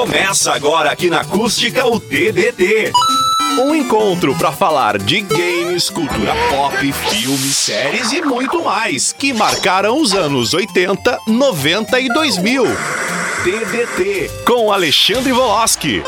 Começa agora aqui na Acústica o TBT. Um encontro para falar de games, cultura pop, filmes, séries e muito mais que marcaram os anos 80, 90 e 2000. TBT com Alexandre Voloski.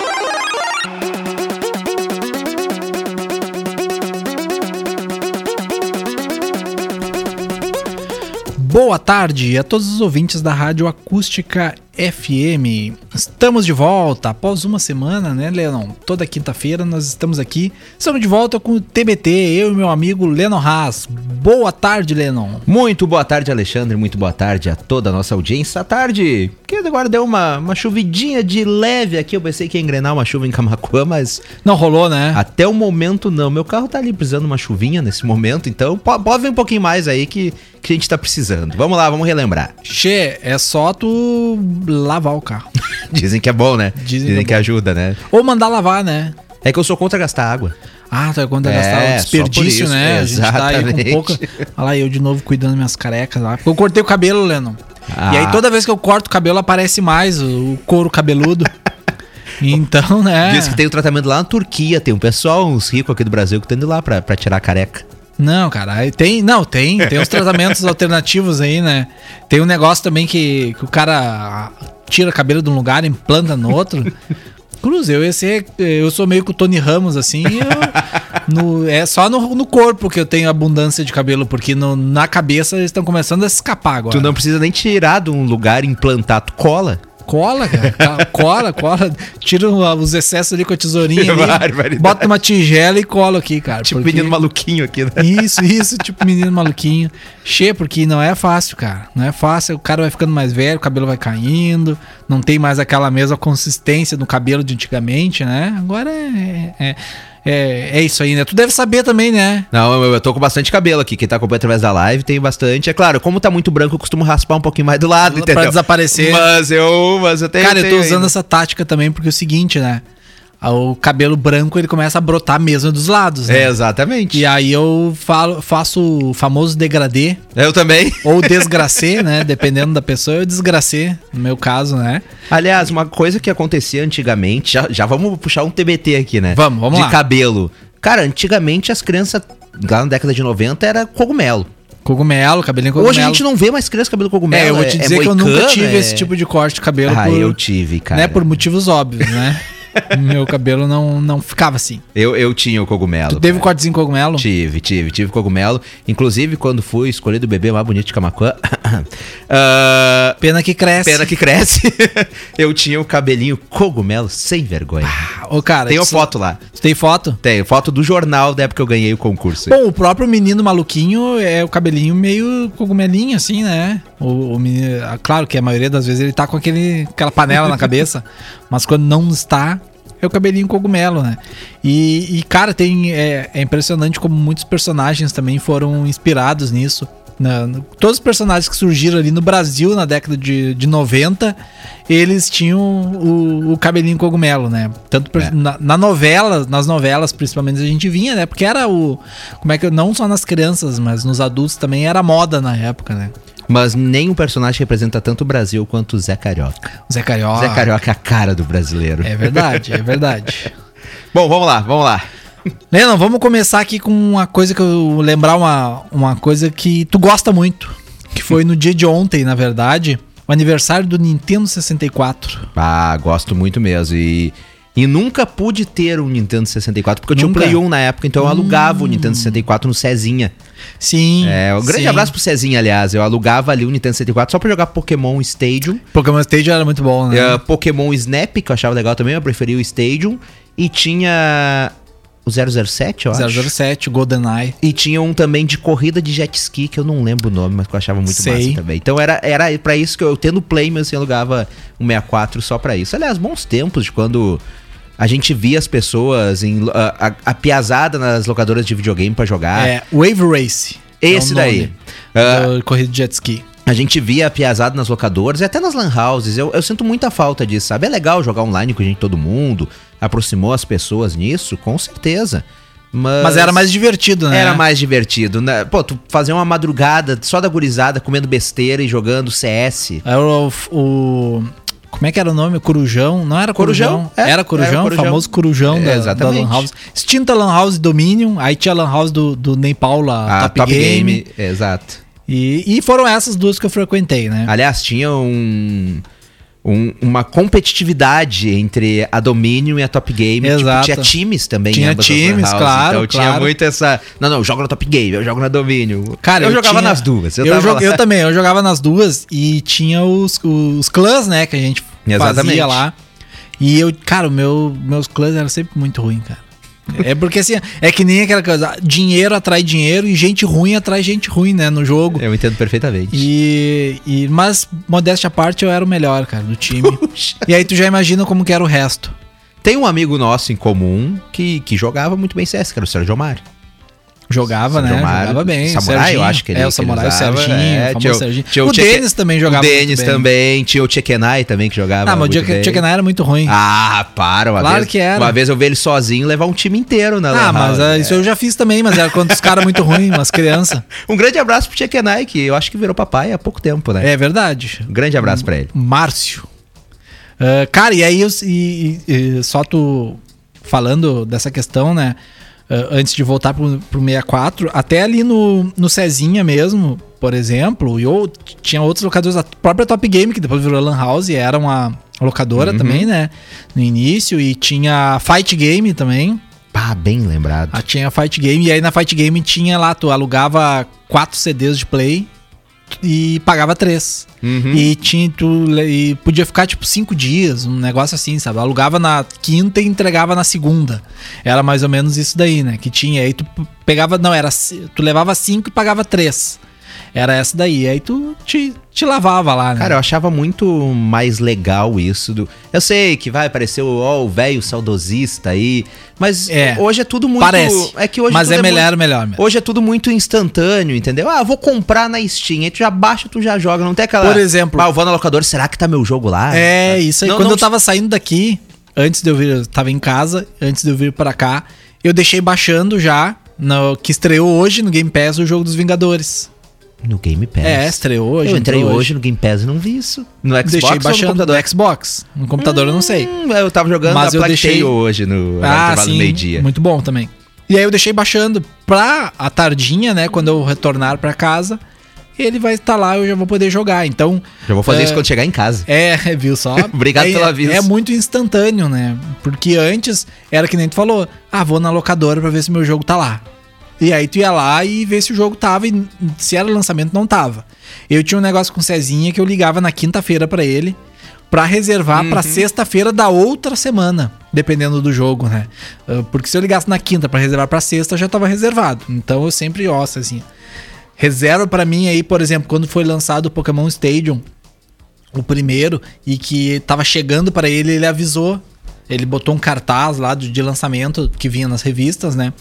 Boa tarde a todos os ouvintes da Rádio Acústica FM. Estamos de volta após uma semana, né, Leon? Toda quinta-feira nós estamos aqui. Estamos de volta com o TBT, eu e meu amigo Lennon Haas. Boa tarde, Lennon. Muito boa tarde, Alexandre. Muito boa tarde a toda a nossa audiência. À tarde, que agora deu uma, uma chuvidinha de leve aqui. Eu pensei que ia engrenar uma chuva em Camacuã, mas. Não rolou, né? Até o momento não. Meu carro tá ali precisando de uma chuvinha nesse momento, então pode, pode vir um pouquinho mais aí que, que a gente tá precisando. Vamos lá, vamos relembrar. Che, é só tu lavar o carro. Dizem que é bom, né? Dizem Dizem, que é que, ajuda, né? Ou mandar lavar, né? É que eu sou contra gastar água. Ah, tá quando É, gastar o desperdício, isso, né? A gente tá aí exatamente. com pouca. Olha lá, eu de novo cuidando das minhas carecas lá. Eu cortei o cabelo, Lennon. E Ah. aí toda vez que eu corto o cabelo aparece mais o, couro cabeludo. então, né? Diz que tem o tratamento lá na Turquia. Tem um pessoal, uns ricos aqui do Brasil, que estão indo lá pra, pra tirar a careca. Não, cara, tem. Não, tem. Tem os tratamentos alternativos aí, né? Tem um negócio também que, que o cara tira cabelo de um lugar e implanta no outro. Cruz, eu ia ser. Eu sou meio que o Tony Ramos, assim. eu- no- é só no, no corpo que eu tenho abundância de cabelo, porque no- na cabeça eles estão começando a escapar agora. Tu não precisa nem tirar de um lugar e implantar, tu cola. Cola, cara. Ca- Cola, cola. Tira os excessos ali com a tesourinha ali. Bota uma tigela e cola aqui, cara. Tipo porque- menino maluquinho aqui, né? Isso, isso, tipo menino maluquinho. Che, porque não é fácil, cara. Não é fácil. O cara vai ficando mais velho, o cabelo vai caindo, não tem mais aquela mesma consistência do cabelo de antigamente, né? Agora é. É, é, é isso aí, né? Tu deve saber também, né? Não, eu, eu tô com bastante cabelo aqui. Quem tá acompanhando através da live tem bastante. É claro, como tá muito branco, eu costumo raspar um pouquinho mais do lado, Pra entendeu? desaparecer. Mas eu, mas eu tenho. cara, eu tô usando ainda. essa tática também porque é o seguinte, né? O cabelo branco ele começa a brotar mesmo dos lados, né? É, exatamente. E aí eu falo, faço o famoso degradê, Eu também. ou desgracê, né? Dependendo da pessoa, eu desgracê, no meu caso, né? Aliás, uma coisa que acontecia antigamente, já, já vamos puxar um TBT aqui, né? Vamos, vamos De lá. cabelo. Cara, antigamente as crianças, lá na década de 90, era cogumelo. Cogumelo, cabelinho cogumelo. Hoje a gente não vê mais criança cabelo cogumelo. É, eu vou te dizer que eu moicano, nunca tive é- esse tipo de corte de cabelo Ah, por, eu tive, cara. né, por motivos óbvios, né? Meu cabelo não, não ficava assim. Eu, eu tinha o cogumelo. Tu teve um cortezinho cogumelo? Tive, tive, tive cogumelo. Inclusive, quando fui escolhido o bebê mais bonito de Camacuã. ah, Pena que cresce. pena que cresce. eu tinha o cabelinho cogumelo sem vergonha. Ô, cara, isso- foto lá. Tu tem foto? Tenho foto do jornal da época que eu ganhei o concurso. Bom, o próprio menino maluquinho é o cabelinho meio cogumelinho, assim, né? O, o menino, ah, claro que a maioria das vezes ele tá com aquele, aquela panela na cabeça, mas quando não está, é o cabelinho cogumelo, né? E, e, cara, tem, é, é impressionante como muitos personagens também foram inspirados nisso. Na- no- todos os personagens que surgiram ali no Brasil na década de, de 90, eles tinham o, o cabelinho cogumelo, né? Tanto É. na, na novela, nas novelas principalmente a gente vinha, né? Porque era o. Como é que. Não só nas crianças, mas nos adultos também era moda na época, né? Mas nenhum personagem representa tanto o Brasil quanto o Zé Carioca. O Zé Carioca. Zé Carioca é a cara do brasileiro. É verdade, é verdade. Bom, vamos lá, vamos lá. Lennon, vamos começar aqui com uma coisa que eu lembrar uma, uma coisa que tu gosta muito. Que foi no dia de ontem, na verdade, o aniversário do Nintendo 64. Ah, gosto muito mesmo. E, e nunca pude ter um Nintendo 64, porque eu tinha um Nunca? Play 1 na época, então eu alugava o Nintendo 64 no Cezinha. Sim. É, um grande sim. abraço pro Cezinha, aliás. Eu alugava ali o Nintendo 64 só pra jogar Pokémon Stadium. Pokémon Stadium era muito bom, né? Eh, Pokémon Snap, que eu achava legal também, eu preferia o Stadium. E tinha o 007, eu acho. 007, GoldenEye. E tinha um também de corrida de jet ski, que eu não lembro o nome, mas que eu achava muito Sei. massa também. Então era, era pra isso que eu, tendo Play, mas assim, eu alugava um 64 só pra isso. Aliás, bons tempos de quando a gente via as pessoas, em, a, a, nas locadoras de videogame pra jogar. É, Wave Race. é Esse o daí. nome Ah, corrida de jet ski. a gente via a piazada nas locadoras e até nas lan houses. Eu, eu sinto muita falta disso, sabe? É legal jogar online com a gente, todo mundo. Aproximou as pessoas nisso, com certeza. Mas, Mas era mais divertido, né? Era mais divertido, né? Pô, tu fazer uma madrugada só da gurizada comendo besteira e jogando CS. Era o, o- Como é que era o nome? Corujão? Não era Corujão? Corujão, é, era Corujão, era Corujão. o famoso Corujão É, da, da. Lan House. Extinta Lan House Dominion, aí tinha a Lan House do, do Ney Paula, A Top, Game. Exato. E, e foram essas duas que eu frequentei, né? Aliás, tinha um, um- uma competitividade entre a Dominion e a Top Game. Tipo, Exato. tinha times também. Tinha times, claro, Então tinha claro. muito essa... Não, não, eu jogo na Top Game, eu jogo na Dominion. Cara, eu, jogava tinha- nas duas. Eu, Eu, eu também, eu jogava nas duas e tinha os, os clãs, né, que a gente Exatamente. fazia lá. E eu, cara, meu, meus clãs eram sempre muito ruins, cara. É porque assim, é que nem aquela coisa, dinheiro atrai dinheiro e gente ruim atrai gente ruim, né, no jogo. Eu entendo perfeitamente. E, e mas modéstia à parte, eu era o melhor, cara, do time. Puxa. e aí tu já imagina como que era o resto. Tem um amigo nosso em comum que, que jogava muito bem CS, que era o Sérgio Omar. Jogava, né? Samurai, jogava bem. Samurai, Serginho. eu acho que ele- É, o Samurai, ele o usava, Serginho, é, o famoso tinha o- Serginho. tinha o o Denis também jogava O Denis também, tinha o Chekenai também que jogava Ah, mas o muito dia que bem. o Chekenai era muito ruim. Ah, para, uma Claro vez. que era. Uma vez eu vi ele sozinho levar um time inteiro na Ah, mas ah, isso eu já fiz também, mas era quando os caras muito ruins, umas crianças. Um grande abraço pro Chekenai, que eu acho que virou papai há pouco tempo, né? É verdade. Um grande abraço pra ele. Márcio. Ah, cara, e aí eu, e- e- e só tu falando dessa questão, né? Ah, antes de voltar pro, pro 64, até ali no, no Cezinha mesmo, por exemplo, e ou, tinha outros locadores, a própria Top Game, que depois virou Lan House, e era uma locadora também, né? No início, e tinha Fight Game também. Pá, bem lembrado. Ah, tinha Fight Game, e aí na Fight Game tinha lá, tu alugava quatro CDs de play e pagava três. Uhum. E tinha tu e podia ficar tipo cinco dias, um negócio assim, sabe? Alugava na quinta e entregava na segunda. Era mais ou menos isso daí, né? Que tinha. Aí tu pegava, não, era tu levava cinco e pagava três. Era essa daí. Aí tu te, te lavava lá, né? Cara, eu achava muito mais legal isso. Do... Eu sei que vai aparecer o velho saudosista aí, mas É. hoje é tudo muito. Parece. É que hoje Mas tudo é melhor, muito- melhor, melhor. Hoje é tudo muito instantâneo, entendeu? Ah, vou comprar na Steam. Aí tu já baixa, tu já joga. Não tem aquela. Por exemplo- Ah, eu vou na locadora, será que tá meu jogo lá? É, isso aí. Não, Quando não eu tava saindo daqui, antes de eu vir, eu tava em casa, antes de eu vir pra cá, eu deixei baixando já, no, que estreou hoje no Game Pass o jogo dos Vingadores. No Game Pass. É, estreou hoje. Eu entrei entrou hoje no Game Pass e não vi isso. No Xbox Deixei ou no baixando computador? no Xbox. No computador eu não sei. Hum, eu tava jogando Mas na eu deixei- hoje no Ah, sim, meio-dia. muito bom também. E aí eu deixei baixando pra a tardinha, né, quando eu retornar pra casa, ele vai estar lá, eu já vou poder jogar. Então, Já vou fazer É. isso quando chegar em casa. é, viu só? Obrigado é, pelo aviso. É muito instantâneo, né? Porque antes era que nem tu falou, ah, vou na locadora pra ver se meu jogo tá lá. E aí tu ia lá e ver se o jogo tava e se era lançamento não tava. Eu tinha um negócio com o Cezinha que eu ligava na quinta-feira pra ele pra reservar pra sexta-feira da outra semana, dependendo do jogo, né? Ah, Porque se eu ligasse na quinta pra reservar pra sexta, já tava reservado. Então eu sempre osso assim. Reserva pra mim aí, por exemplo, quando foi lançado o Pokémon Stadium, o primeiro, e que tava chegando para ele, ele avisou. Ele botou um cartaz lá de lançamento que vinha nas revistas, né?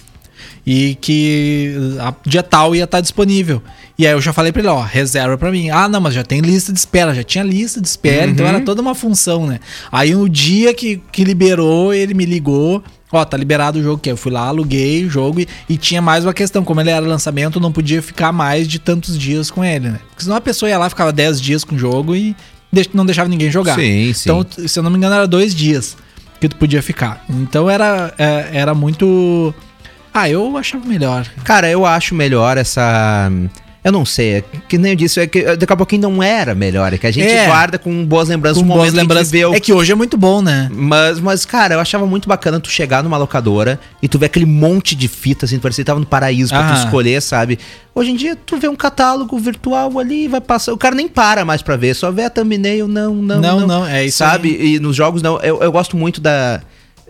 E que a, dia tal ia estar disponível. E aí eu já falei pra ele, ó, reserva pra mim. Ah, não, mas já tem lista de espera, já tinha lista de espera, então era toda uma função, né? Aí no dia que, que liberou, ele me ligou, ó, tá liberado o jogo que eu fui lá, aluguei o jogo e, e tinha mais uma questão, como ele era lançamento, não podia ficar mais de tantos dias com ele, né? Porque senão a pessoa ia lá, ficava 10 dias com o jogo e não deixava ninguém jogar. Sim, sim. Então, se eu não me engano, era dois dias que tu podia ficar. Então era, é, era muito. Ah, eu achava melhor. Cara, eu acho melhor essa. Eu não sei, é que nem eu disse, é que daqui a pouquinho não era melhor, é que a gente É. guarda com boas lembranças Com o boas que lembranças. viveu. É que hoje é muito bom, né? Mas, mas, cara, eu achava muito bacana tu chegar numa locadora e tu ver aquele monte de fitas, assim, parecia que tava no paraíso pra tu Ah. escolher, sabe? Hoje em dia, tu vê um catálogo virtual ali, vai passar. O cara nem para mais pra ver, só vê a thumbnail, não, não. Não, não, é isso Sabe? E nos jogos, não. Eu, eu gosto muito da,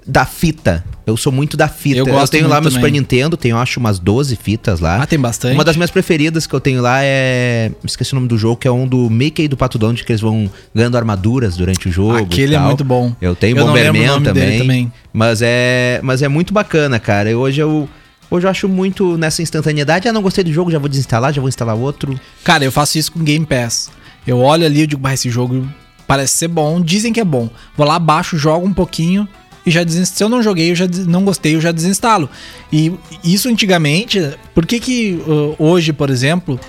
da fita. Eu sou muito da fita. Eu gosto tenho lá meu também. Super Nintendo, tenho acho umas 12 fitas lá. Ah, tem bastante. Uma das minhas preferidas que eu tenho lá é. Esqueci o nome do jogo, que é um do Mickey e do Pato Donald, que eles vão ganhando armaduras durante o jogo. Aquele é muito bom. Eu tenho Eu Bomberman também, também. Mas é, mas é muito bacana, cara. E hoje eu hoje eu acho muito nessa instantaneidade. Ah, não gostei do jogo, já vou desinstalar, já vou instalar outro. Cara, eu faço isso com Game Pass. Eu olho ali e digo, bah, esse jogo parece ser bom, dizem que é bom. Vou lá, baixo, jogo um pouquinho e já desinstalo. Se eu não joguei, eu já não gostei, eu já desinstalo. E isso antigamente, por que que hoje, por exemplo,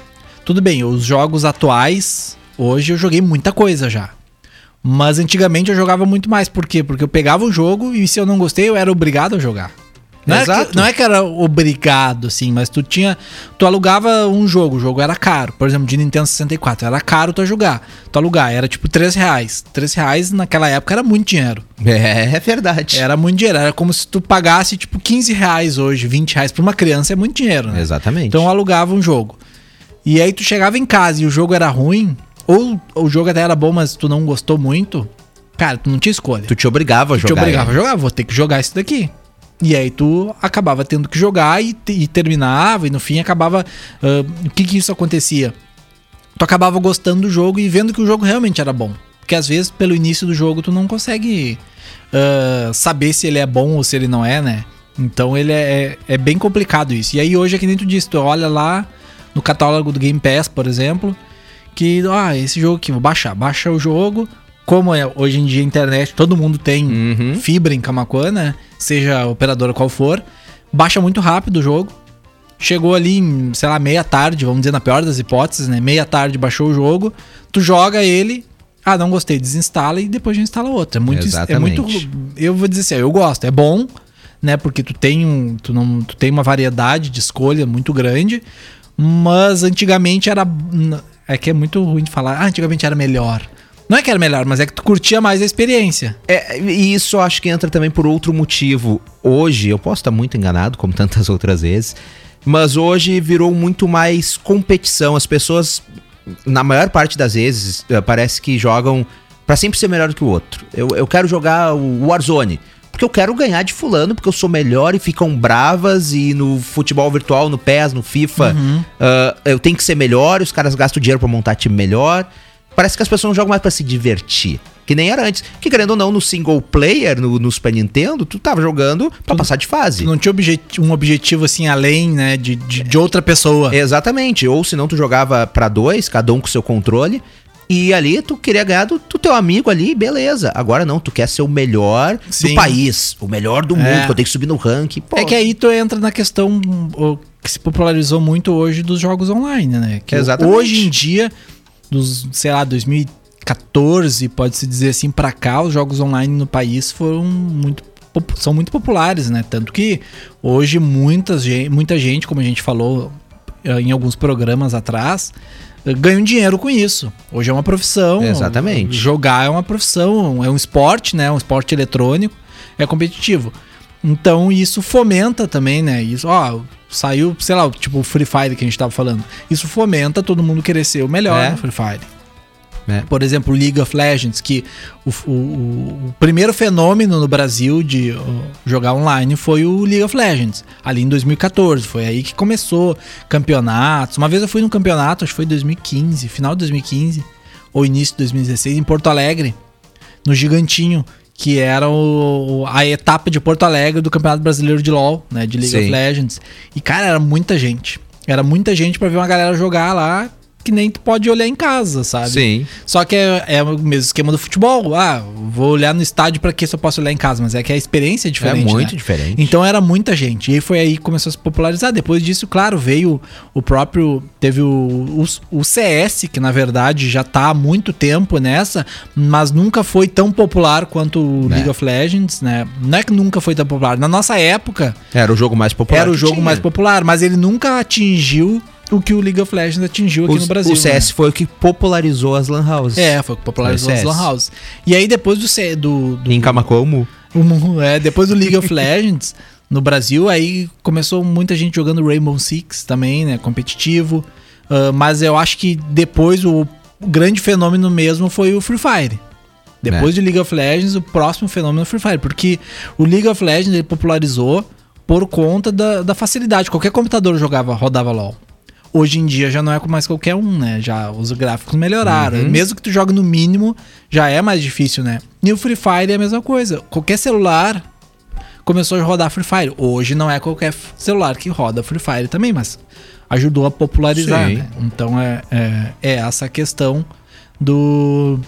tudo bem, os jogos atuais, hoje eu joguei muita coisa já. Mas antigamente eu jogava muito mais. Por quê? Porque eu pegava o jogo e se eu não gostei, eu era obrigado a jogar. Não, É Exato. que, não é que era obrigado, assim, mas tu tinha. Tu alugava um jogo, o jogo era caro. Por exemplo, de Nintendo 64. Era caro tu jogar. Tu alugar, era tipo 3 reais. 3 reais naquela época era muito dinheiro. É, é verdade. Era muito dinheiro. Era como se tu pagasse, tipo, 15 reais hoje, 20 reais pra uma criança é muito dinheiro, né? Exatamente. Então alugava um jogo. E aí tu chegava em casa e o jogo era ruim, ou o jogo até era bom, mas tu não gostou muito, cara, tu não tinha escolha. tu te obrigava a Tu te jogar. obrigava a jogar, vou ter que jogar isso daqui. E aí tu acabava tendo que jogar e, e terminava, e no fim acabava. ah, o que que isso acontecia? Tu acabava gostando do jogo e vendo que o jogo realmente era bom. Porque às vezes, pelo início do jogo, tu não consegue ah, saber se ele é bom ou se ele não é, né? Então ele é, é bem complicado isso. E aí hoje é que nem tu disse, tu olha lá no catálogo do Game Pass, por exemplo, que, ah, esse jogo aqui, vou baixar. Baixa o jogo. Como é, hoje em dia a internet, todo mundo tem Uhum. fibra em Camacuã, né? Seja operadora qual for. Baixa muito rápido o jogo. Chegou ali em, sei lá, meia tarde, vamos dizer, na pior das hipóteses, né? Meia tarde baixou o jogo. Tu joga ele. Ah, não gostei, desinstala e depois já instala outro. É muito. É muito eu vou dizer assim, eu gosto, é bom, né? Porque tu tem, um, tu não, tu tem uma variedade de escolha muito grande. Mas antigamente era. É que é muito ruim de falar. Ah, antigamente era melhor. Não é que era melhor, mas é que tu curtia mais a experiência. É, e isso eu acho que entra também por outro motivo. Hoje, eu posso estar muito enganado, como tantas outras vezes, mas hoje virou muito mais competição. As pessoas, na maior parte das vezes, eh, parece que jogam pra sempre ser melhor do que o outro. Eu, eu quero jogar o Warzone. Porque eu quero ganhar de fulano, porque eu sou melhor e ficam bravas. E no futebol virtual, no PES, no FIFA, ah, eu tenho que ser melhor. E os caras gastam dinheiro pra montar time melhor. Parece que as pessoas não jogam mais pra se divertir. Que nem era antes. Que querendo ou não, no single player, no, no Super Nintendo, tu tava jogando pra passar de fase. Não tinha objet- um objetivo assim além, né, de, de, de outra pessoa. Exatamente. Ou senão tu jogava pra dois, cada um com seu controle. E ali tu queria ganhar do, do teu amigo ali, beleza. Agora não, tu quer ser o melhor Sim. do país, o melhor do É. mundo, que eu tenho que subir no ranking. Pô, É que aí tu entra na questão que se popularizou muito hoje dos jogos online, né? Que Exatamente. Hoje em dia, dos, sei lá, 2014, pode-se dizer assim, pra cá, os jogos online no país foram muito são muito populares, né? Tanto que hoje muitas, muita gente, como a gente falou eh, em alguns programas atrás, eh, ganham dinheiro com isso. Hoje é uma profissão. Exatamente. Jogar é uma profissão, é um esporte, né? Um esporte eletrônico, é competitivo. Então isso fomenta também, né? Isso, ó, saiu, sei lá, tipo o Free Fire que a gente tava falando. Isso fomenta todo mundo querer ser o melhor É. no Free Fire. É. Por exemplo, League of Legends, que o, o- o- primeiro fenômeno no Brasil de jogar online foi o League of Legends, ali em 2014. Foi aí que começou campeonatos. Uma vez eu fui num campeonato, acho que foi em 2015, final de 2015, ou início de 2016, em Porto Alegre, no Gigantinho, que era o- a etapa de Porto Alegre do Campeonato Brasileiro de LoL, né, de League Sim. of Legends. E cara, era muita gente. Era muita gente pra ver uma galera jogar lá que nem tu pode olhar em casa, sabe? Sim. Só que é, é o mesmo esquema do futebol. Ah, vou olhar no estádio pra que se eu posso olhar em casa, mas é que a experiência é diferente. é muito né? diferente. Então era muita gente. E foi aí que começou a se popularizar. Depois disso, claro, veio o próprio. Teve o, o, o CS, que na verdade já tá há muito tempo nessa, mas nunca foi tão popular quanto o É. League of Legends, né? Não é que nunca foi tão popular. Na nossa época, Era o jogo mais popular. era o jogo tinha. mais popular, mas ele nunca atingiu o que o League of Legends atingiu aqui O, no Brasil. o CS né? foi o que popularizou as lan houses. É, foi o que popularizou o as. Lan House. E aí depois do, C- do, do Em Camacomo. o- é, depois do League of Legends no Brasil, aí começou muita gente jogando Rainbow Six também, né, competitivo. Ah, mas eu acho que depois o, grande fenômeno mesmo foi o Free Fire. Depois É. do League of Legends, o próximo fenômeno é o Free Fire, porque o League of Legends ele popularizou por conta da, da facilidade. Qualquer computador jogava, rodava LoL. Hoje em dia já não é com mais qualquer um, né? Já os gráficos melhoraram. Uhum. Mesmo que tu jogue no mínimo, já é mais difícil, né? E o Free Fire é a mesma coisa. Qualquer celular começou a rodar Free Fire. Hoje não é qualquer celular que roda Free Fire também, mas ajudou a popularizar, né? Então é, é, é essa questão do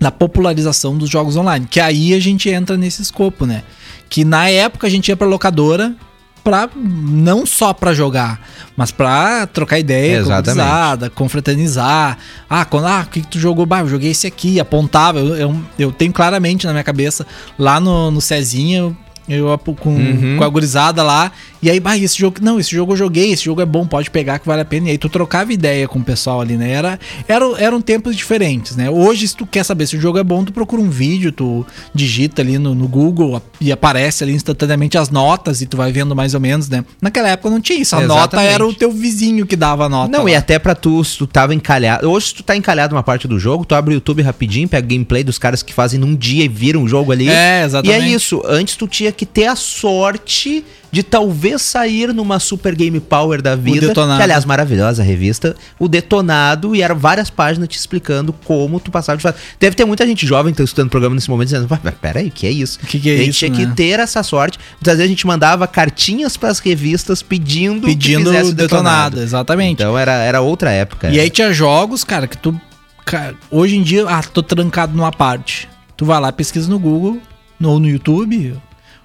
da popularização dos jogos online. Que aí a gente entra nesse escopo, né? Que na época a gente ia pra locadora pra, não só pra jogar, mas pra trocar ideia Exatamente. confraternizar. Ah, quando, ah, o que, que tu jogou? Bah, eu joguei esse aqui, apontava. Eu, eu, eu tenho claramente na minha cabeça, lá no, no Cezinha, eu apo- com, Uhum. com a gurizada lá, e aí, bah, esse jogo, não, esse jogo eu joguei, esse jogo é bom, pode pegar que vale a pena. E aí tu trocava ideia com o pessoal ali, né? Era, era, eram tempos diferentes, né? Hoje, se tu quer saber se o jogo é bom, tu procura um vídeo, tu digita ali no, no Google e aparece ali instantaneamente as notas e tu vai vendo mais ou menos, né? Naquela época não tinha isso, a nota Exatamente. era o teu vizinho que dava a nota. Não, lá. e até pra tu, se tu tava encalhado. Hoje, se tu tá encalhado numa parte do jogo, tu abre o YouTube rapidinho, pega gameplay dos caras que fazem num dia e viram o jogo ali. É, exatamente. E é isso. Antes tu tinha que ter a sorte de talvez sair numa Super Game Power da vida. Detonado. Que, aliás, maravilhosa revista. O Detonado, e eram várias páginas te explicando como tu passava de fase. Deve ter muita gente jovem que tá escutando o programa nesse momento dizendo, "Mas peraí, que é isso? Que que é a gente isso, tinha né? que ter essa sorte. Muitas vezes a gente mandava cartinhas pras revistas pedindo, Pedindo que fizesse o detonado, exatamente. Então era, era outra época. E aí tinha jogos, cara, que tu. ca- hoje em dia, ah, tô trancado numa parte. Tu vai lá, pesquisa no Google, no- ou no YouTube.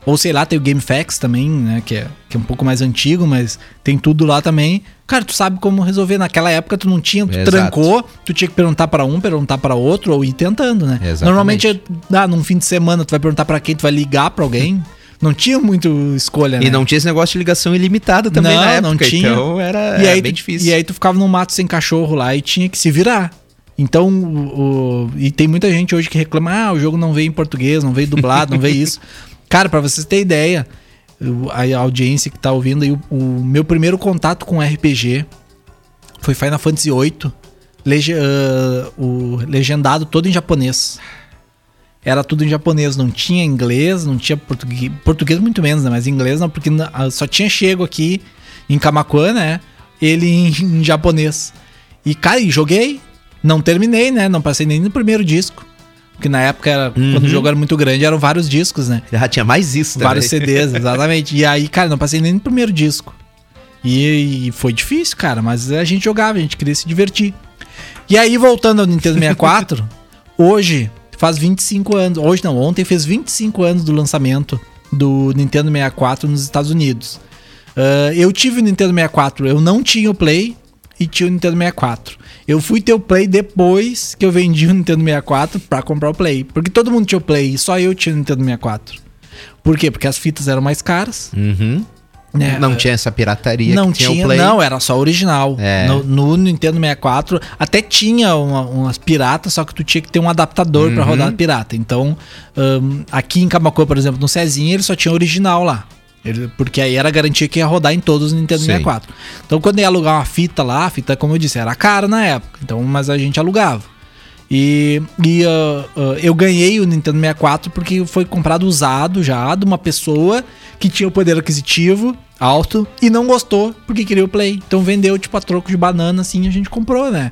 Ou sei lá, tem o GameFAQs também, né? Que é, que é um pouco mais antigo, mas tem tudo lá também. Cara, tu sabe como resolver. Naquela época tu não tinha, tu Exato. trancou, tu tinha que perguntar pra um, perguntar pra outro, ou ir tentando, né? Exatamente. Normalmente, ah, num fim de semana, tu vai perguntar pra quem, tu vai ligar pra alguém. Não tinha muito escolha, né? E não tinha esse negócio de ligação ilimitada também Não, na época. não tinha. Então era, e aí, bem tu- difícil. E aí tu ficava no mato sem cachorro lá e tinha que se virar. Então, o, o- e tem muita gente hoje que reclama: ah, o jogo não veio em português, não veio dublado, não veio isso. Cara, pra vocês terem ideia, a audiência que tá ouvindo aí, o, o meu primeiro contato com RPG foi Final Fantasy VIII, lege- ah, o legendado todo em japonês. Era tudo em japonês, não tinha inglês, não tinha português, português muito menos, né? Mas inglês não, porque ah, só tinha chego aqui em Camacuã, né? Ele em, em japonês. E, cara, joguei. Não terminei, né? Não passei nem no primeiro disco. Porque na época, era, quando o jogo era muito grande, eram vários discos, né? Já tinha mais isso Vários também. CDs, exatamente. E aí, cara, não passei nem no primeiro disco. E, e foi difícil, cara, mas a gente jogava, a gente queria se divertir. E aí, voltando ao Nintendo 64, hoje faz 25 anos. Hoje não, ontem fez 25 anos do lançamento do Nintendo 64 nos Estados Unidos. Ah, eu tive o Nintendo 64, eu não tinha o Play e tinha o Nintendo 64. Eu fui ter o Play depois que eu vendi o Nintendo 64 pra comprar o Play. Porque todo mundo tinha o Play e só eu tinha o Nintendo 64. Por quê? Porque as fitas eram mais caras. Uhum. Né? Não tinha essa pirataria Não tinha, tinha, o Play. não, era só original. É. No, no Nintendo 64 até tinha uma- umas piratas, só que tu tinha que ter um adaptador pra Uhum. rodar pirata. Então, hum, aqui em Camacuã, por exemplo, no Cezinha, ele só tinha original lá. Ele- porque aí era garantia que ia rodar em todos os Nintendo Sim. 64. Então, quando ia alugar uma fita lá, a fita, como eu disse, era cara na época. Então, mas a gente alugava. E, e, ah, ah, eu ganhei o Nintendo 64 porque foi comprado usado já de uma pessoa que tinha o poder aquisitivo alto e não gostou porque queria o Play. Então vendeu tipo a troco de banana assim a gente comprou, né?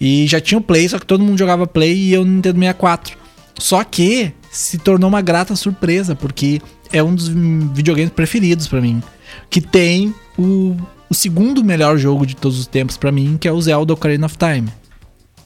E já tinha o Play, só que todo mundo jogava Play e eu no Nintendo 64. Só que se tornou uma grata surpresa porque é um dos videogames preferidos pra mim. Que tem o, o segundo melhor jogo de todos os tempos pra mim, que é o Zelda Ocarina of Time.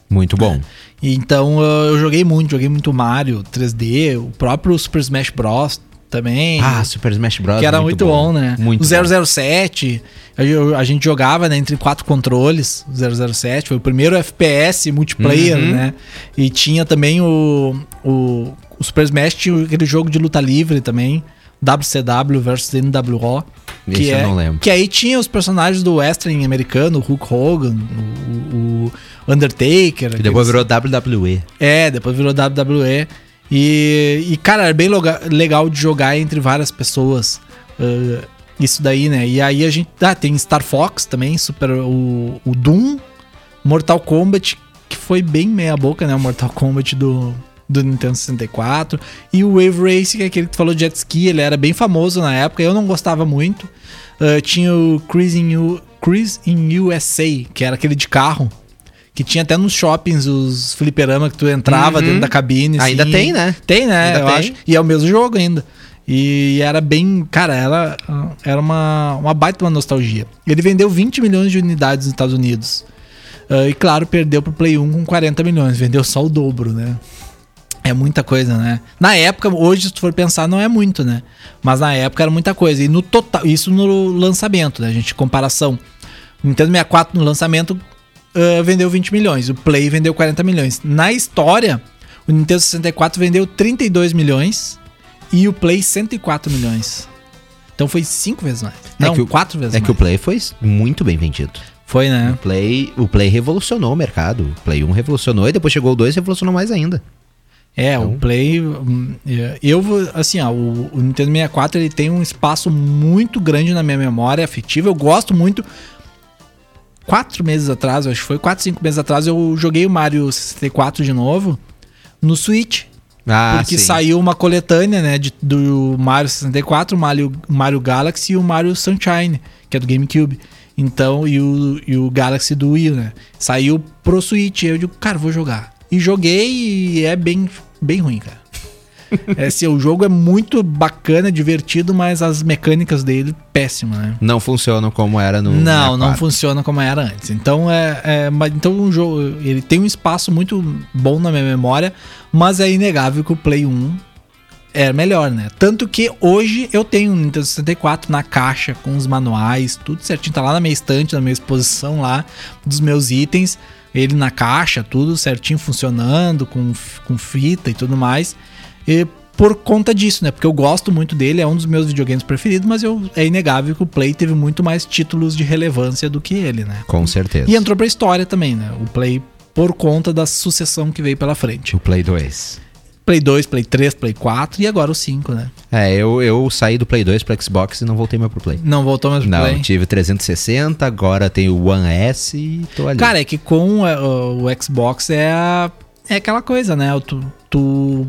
Muito bom. E Então eu joguei muito, joguei muito Mario 3D, o próprio Super Smash Bros. também. Ah, Super Smash Bros. que era muito, bom, né? Muito o 007, a, eu- a gente jogava né, entre quatro controles, o 007, foi o primeiro FPS multiplayer, Uhum. né? E tinha também o, o, o Super Smash, tinha aquele jogo de luta livre também, WCW versus NWO. Esse Que, eu é, não lembro. que aí tinha os personagens do wrestling americano, Hulk Hogan, o, o Undertaker. E depois virou WWE. é, depois virou WWE. E, e, cara, era bem legal de jogar entre várias pessoas. ah, isso daí, né? E aí a gente. Ah, tem Star Fox também, Super. O, o Doom, Mortal Kombat, que foi bem meia-boca, né? O Mortal Kombat do, do Nintendo 64. E o Wave Race, que é aquele que tu falou de jet ski, ele era bem famoso na época. Eu não gostava muito. Ah, tinha o Cruise in, U- Cruise in USA, que era aquele de carro. Que tinha até nos shoppings os fliperama que tu entrava Uhum. dentro da cabine. Ainda assim. tem, né? Tem, né? Ainda eu tem. acho. E é o mesmo jogo ainda. E era bem. Cara, era, era uma, uma baita uma nostalgia. Ele vendeu 20 milhões de unidades nos Estados Unidos. Ah, e claro, perdeu pro Play 1 com 40 milhões. Vendeu só o dobro, né? É muita coisa, né? Na época, hoje, se tu for pensar, não é muito, né? Mas na época era muita coisa. E no total, isso no lançamento, né, gente? Comparação. O Nintendo 64 no lançamento uh, vendeu 20 milhões, o Play vendeu 40 milhões. Na história, o Nintendo 64 vendeu 32 milhões e o Play 104 milhões. Então foi cinco vezes mais. Não, que o- quatro vezes É mais. que o Play foi muito bem vendido. Foi, O né? Play, o Play revolucionou o mercado. O Play 1 revolucionou e depois chegou o 2 e revolucionou mais ainda. É, Então- o Play. hum, é, Eu, vou- assim, ó, o, o Nintendo 64 ele tem um espaço muito grande na minha memória afetiva. Eu gosto muito. Quatro meses atrás, acho que foi quatro, cinco meses atrás, eu joguei o Mario 64 de novo no Switch. Ah, porque sim. saiu uma coletânea, né, de- do Mario 64, o Mario, Mario Galaxy e o Mario Sunshine, que é do GameCube. Então, e o, e o Galaxy do Wii, né? Saiu pro Switch. Eu digo, cara, vou jogar. E joguei e é bem, bem ruim, cara. é, assim, o jogo é muito bacana, divertido, mas as mecânicas dele, péssimas, né? Não funcionam como era no. Não, não 64. funciona como era antes. Então é, é então o jogo ele tem um espaço muito bom na minha memória, mas é inegável que o Play 1 é melhor, né? Tanto que hoje eu tenho um Nintendo 64 na caixa com os manuais, tudo certinho, tá lá na minha estante, na minha exposição lá dos meus itens, ele na caixa, tudo certinho funcionando com, com fita e tudo mais. E por conta disso, né? Porque eu gosto muito dele, é um dos meus videogames preferidos, mas eu, é inegável que o Play teve muito mais títulos de relevância do que ele, né? Com certeza. E entrou pra história também, né? O Play por conta da sucessão que veio pela frente. O Play 2. Play 2, Play 3, Play 4 e agora o 5, né? É, eu, eu saí do Play 2 pro Xbox e não voltei mais pro Play. Não voltou mais pro Não, Play. tive 360, agora tenho o One S e tô ali. Cara, é que com é, o, o Xbox é, a- é aquela coisa, né? O Tu, tu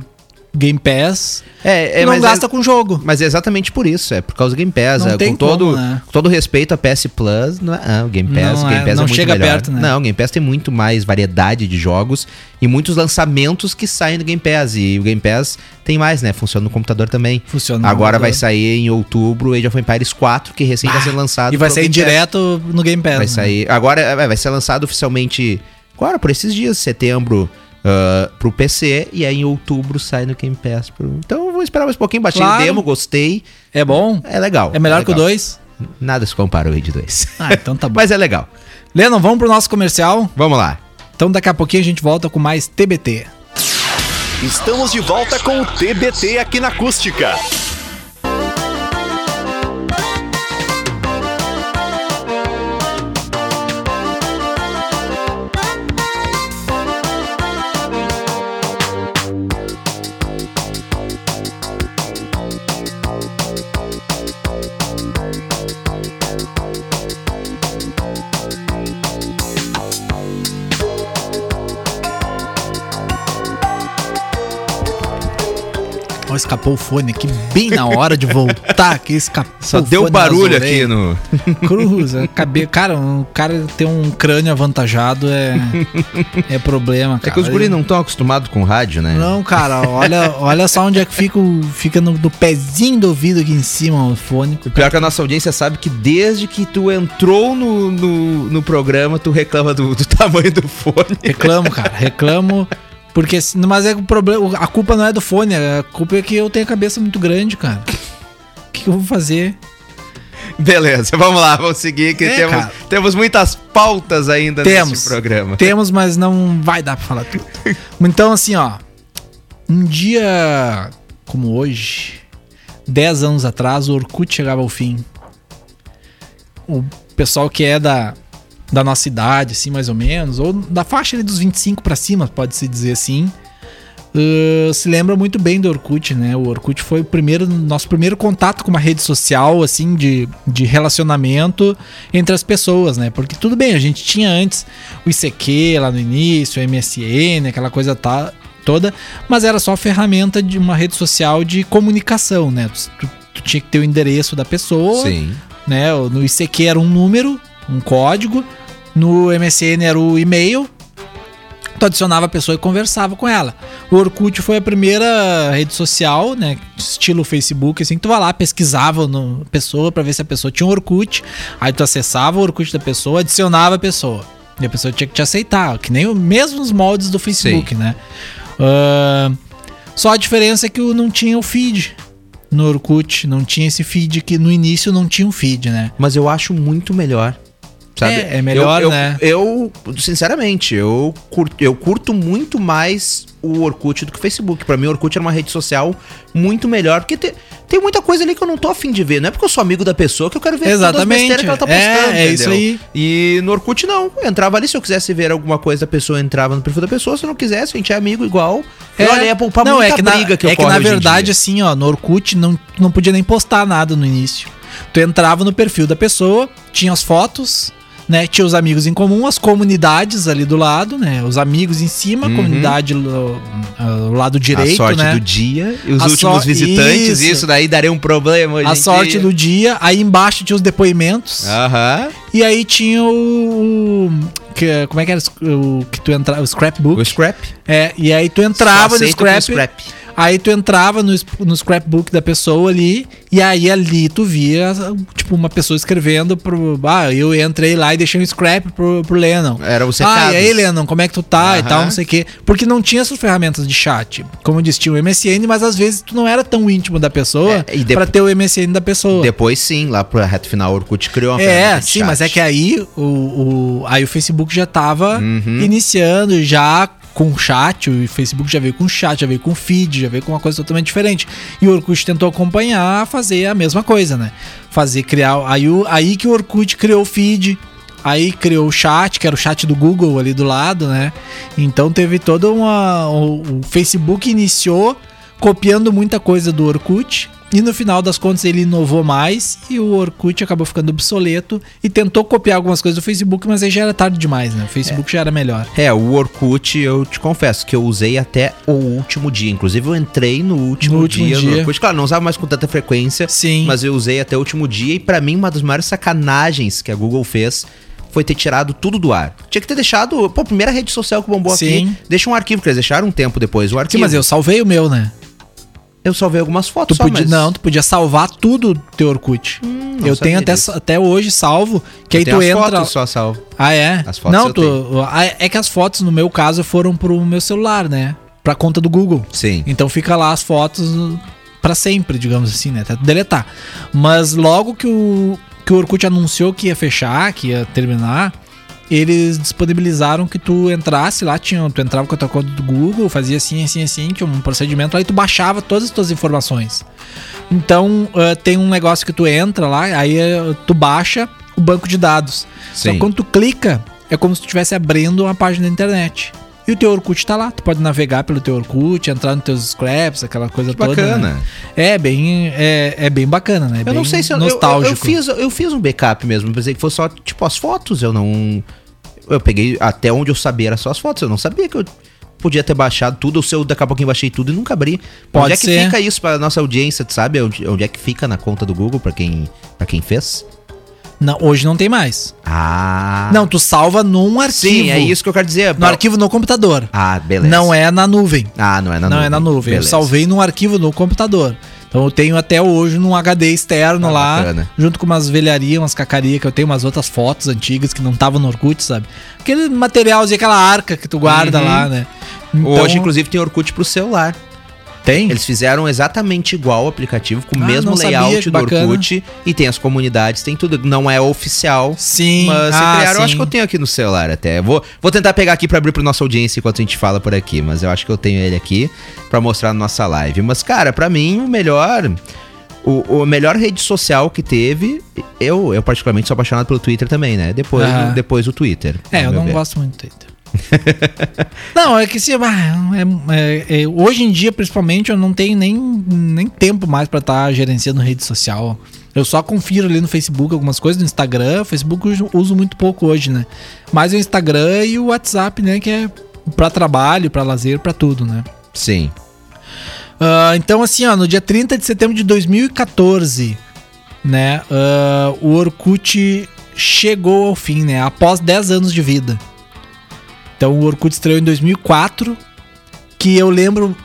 Game Pass, é, tu não mas gasta com jogo. Mas é exatamente por isso, é por causa do Game Pass. Não é, tem com, todo, como, né? com todo respeito a PS Plus, não é, ah, o Game Pass, Não Game é- Pass é, não muito chega melhor. perto, né? Não, o Game Pass tem muito mais variedade de jogos e muitos lançamentos que saem do Game Pass. E o Game Pass tem mais, né? Funciona no computador também. Funciona. no Agora vai sair em outubro Age of Empires 4, que recém está Ah, sendo lançado. E vai sair Game Pass. direto no Game Pass. Vai né? sair. Agora é, vai ser lançado oficialmente. Agora, por esses dias, setembro, ah, pro PC. E aí em outubro sai no Game Pass. Pro... Então eu vou esperar mais um pouquinho. Baixei Claro. o demo, gostei. É bom? É legal. É melhor que o legal. 2? Nada se compara ao Raid 2. Ah, então tá bom. Mas é legal. Lennon, vamos pro nosso comercial? Vamos lá. Então daqui a pouquinho a gente volta com mais TBT. Estamos de volta com o TBT aqui na Acústica. Escapou o fone aqui bem na hora de voltar, que escapou. Só o deu barulho aqui no. Cruz, a cabe... cara, um cara ter um crânio avantajado é, é problema, É cara. que os guris não estão acostumados com rádio, né? Não, cara, olha, olha só onde é que fica, o- fica no, no pezinho do ouvido aqui em cima o fone. O pior é que a nossa audiência sabe que desde que tu entrou no, no, no programa, tu reclama do, do tamanho do fone. Reclamo, cara, reclamo. Porque, mas é o problema, a culpa não é do fone, a culpa é que eu tenho a cabeça muito grande, cara. O que, que eu vou fazer? Beleza, vamos lá, vamos seguir que É, temos, cara. temos muitas pautas ainda Temos. nesse programa. Temos, mas não vai dar pra falar tudo. Então, assim, ó. Um dia como hoje, 10 anos atrás, o Orkut chegava ao fim. O pessoal que é da, da nossa idade, assim, mais ou menos, ou da faixa ali dos 25 pra cima, pode-se dizer assim, uh, se lembra muito bem do Orkut, né? O Orkut foi o primeiro, nosso primeiro contato com uma rede social, assim, de, de relacionamento entre as pessoas, né? Porque tudo bem, a gente tinha antes o ICQ lá no início, o MSN, aquela coisa tá, toda, mas era só ferramenta de uma rede social de comunicação, né? Tu, tu tinha que ter o endereço da pessoa, Sim. né? No ICQ era um número, um código, no MSN era o e-mail. Tu adicionava a pessoa e conversava com ela. O Orkut foi a primeira rede social, né? Estilo Facebook, assim, que tu vai lá, pesquisava no pessoa pra ver se a pessoa tinha um Orkut. Aí tu acessava o Orkut da pessoa, adicionava a pessoa. E a pessoa tinha que te aceitar, que nem o mesmo os moldes do Facebook, né? Ahn, Só a diferença é que não tinha o feed no Orkut, não tinha esse feed que no início não tinha um feed, né? Mas eu acho muito melhor. Sabe? É, é melhor, eu, eu- né? Eu, sinceramente, eu curto, eu curto muito mais o Orkut do que o Facebook. Pra mim, o Orkut era uma rede social muito melhor, porque te- tem muita coisa ali que eu não tô afim de ver. Não é porque eu sou amigo da pessoa que eu quero ver todas as Exatamente. que ela tá É, postando. é isso entendeu? aí. E no Orkut, não. Eu entrava ali, se eu quisesse ver alguma coisa da pessoa, eu entrava no perfil da pessoa. Se eu não quisesse, a gente é amigo igual. É, Olha, ia poupar não, muita é que na, briga que é que na verdade, assim, ó, no Orkut não, não podia nem postar nada no início. Tu entrava no perfil da pessoa, tinha as fotos, né? Tinha os amigos em comum, as comunidades ali do lado, né? Os amigos em cima, a Uhum. comunidade do, do lado direito, a sorte né? do dia e os A últimos sor- visitantes, isso. isso. daí daria um problema A sorte do dia, aí embaixo tinha os depoimentos. Aham. E aí tinha o. que, como é que era o que tu entrava? O scrapbook. O scrap. É, e aí tu entrava no scrap, scrap. Aí tu entrava no, no scrapbook da pessoa ali, e aí ali tu via, tipo, uma pessoa escrevendo pro. Ah, eu entrei lá e deixei um scrap pro, pro Lennon. Era os Ah, e aí, Lennon, como é que tu tá e Aham. tal, não sei o quê. Porque não tinha essas ferramentas de chat. Como eu disse, tinha o MSN, mas às vezes tu não era tão íntimo da pessoa É, e pra ter o MSN da pessoa. Depois sim, lá pro reto final, o Orkut criou uma É, sim, mas é que aí o, o, aí o Facebook já tava Uhum. iniciando já com chat, o Facebook já veio com chat, já veio com feed, já veio com uma coisa totalmente diferente. E o Orkut tentou acompanhar, fazer a mesma coisa, né? Fazer, criar. Aí, o, aí que o Orkut criou o feed, aí criou o chat, que era o chat do Google ali do lado, né? Então teve toda uma. O, o Facebook iniciou copiando muita coisa do Orkut. E no final das contas ele inovou mais e o Orkut acabou ficando obsoleto e tentou copiar algumas coisas do Facebook, mas aí já era tarde demais, né? O Facebook já era melhor. É, o Orkut, eu te confesso que eu usei até o último dia. Inclusive, eu entrei no último, No último dia, no dia. Orkut. Claro, não usava mais com tanta frequência, Sim. mas eu usei até o último dia. E pra mim, uma das maiores sacanagens que a Google fez foi ter tirado tudo do ar. Tinha que ter deixado. Pô, primeira rede social que bombou Sim. aqui. Deixa um arquivo, que eles deixaram um tempo depois. O Sim, arquivo. mas eu salvei o meu, né? Eu salvei algumas fotos Tu só, podia, mas- Não, tu podia salvar tudo do teu Orkut. não eu tenho até, disso. até hoje salvo, que Eu aí tenho tu as entra. fotos só salvo. Ah, é? As fotos não, eu tu. ah, É que as fotos, no meu caso, foram pro meu celular, né? Pra conta do Google. Sim. Então fica lá as fotos pra sempre, digamos assim, né? Até tu deletar. Mas logo que o, que o Orkut anunciou que ia fechar, que ia terminar, eles disponibilizaram que tu entrasse lá, tinha, tu entrava com a tua conta do Google, fazia assim, assim, assim, tinha um procedimento lá e tu baixava todas as tuas informações. Então ah, tem um negócio que tu entra lá, aí eh, tu baixa o banco de dados. Só Sim. que quando tu clica, é como se tu estivesse abrindo uma página da internet. E o teu Orkut tá lá. Tu pode navegar pelo teu Orkut, entrar nos teus scraps, aquela coisa Que toda. bacana. né? É bem, é, é bem bacana, né? Eu bem não sei se eu, nostálgico. eu, eu fiz, eu fiz um backup mesmo. Pensei que fosse só, tipo, as fotos. Eu não. Eu peguei até onde eu sabia, era só as fotos. Eu não sabia que eu podia ter baixado tudo. Ou se eu daqui a pouquinho baixei tudo e nunca abri. Pode onde é que ser. fica isso pra nossa audiência, tu sabe? Onde, onde é que fica na conta do Google pra quem, pra quem fez? Não, hoje não tem mais. Ah. Não, tu salva num arquivo. Sim, é isso que eu quero dizer. No arquivo no computador. Ah, beleza. Não é na nuvem. Ah, não é na não nuvem. é na nuvem. Eu Beleza. salvei num arquivo no computador. Então eu tenho até hoje num HD externo Ah, lá, bacana. junto com umas velharias, umas cacarias, que eu tenho umas outras fotos antigas que não estavam no Orkut, sabe? Aquele materialzinho, aquela arca que tu guarda Uhum. lá, né? Hoje, inclusive, tem Orkut pro celular. Tem. Eles fizeram exatamente igual o aplicativo, com o Ah, mesmo sabia, layout que do bacana. Orkut. E tem as comunidades, tem tudo. Não é oficial. Sim, Mas ah, criaram, eu acho que eu tenho aqui no celular até. Vou, vou tentar pegar aqui pra abrir pra nossa audiência enquanto a gente fala por aqui. Mas eu acho que eu tenho ele aqui pra mostrar na nossa live. Mas, cara, pra mim, o melhor. O, o melhor rede social que teve. Eu, eu particularmente sou apaixonado pelo Twitter também, né? Depois, depois o Twitter. É, eu não ver. gosto muito do Twitter. não, é que se. ah, é- é- é- hoje em dia, principalmente, eu não tenho nem, nem tempo mais pra estar gerenciando rede social. Eu só confiro ali no Facebook algumas coisas, no Instagram. Facebook eu uso- muito pouco hoje, né? Mas o Instagram e o WhatsApp, né? Que é pra trabalho, pra lazer, pra tudo, né? Sim. Ah, então, assim, ó, no dia 30 de setembro de 2014, né, ah, o Orkut chegou ao fim, né, após 10 anos de vida. Então, o Orkut estreou em 2004, que eu lembro,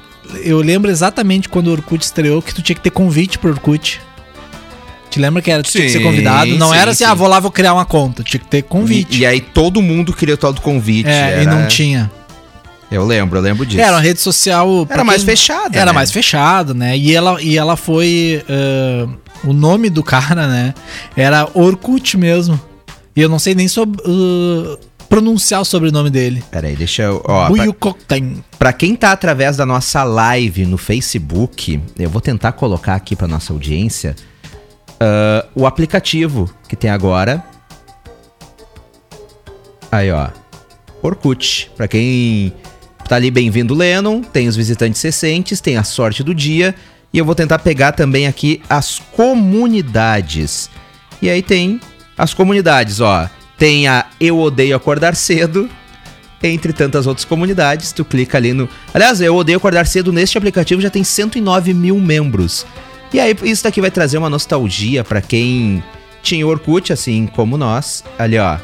eu lembro exatamente quando o Orkut estreou, que tu tinha que ter convite pro Orkut. Te lembra que era, tu tinha que ser Sim, convidado? Não sim, era assim, sim. ah, vou lá, vou criar uma conta. Tinha que ter convite. E, e aí todo mundo queria o tal do convite. é, e era- não tinha. Eu lembro, eu lembro disso. Era uma rede social. Era mais fechada, Era né? mais fechado, né? E ela, e ela foi. ah, o nome do cara, né? Era Orkut mesmo. E eu não sei nem sobre, ah, pronunciar o sobrenome dele. Pera aí, deixa eu. Ó, pra, Buyukokten. pra quem tá através da nossa live no Facebook, eu vou tentar colocar aqui pra nossa audiência ah, o aplicativo que tem agora. Aí, ó. Orkut. Pra quem tá ali, bem-vindo, Lennon. Tem os visitantes recentes, tem a sorte do dia. E eu vou tentar pegar também aqui as comunidades. E aí tem as comunidades, ó. Tem a Eu Odeio Acordar Cedo, entre tantas outras comunidades. Tu clica ali no. Aliás, Eu Odeio Acordar Cedo neste aplicativo já tem 109 mil membros. E aí, isso daqui vai trazer uma nostalgia pra quem tinha Orkut, assim como nós. Ali, ó.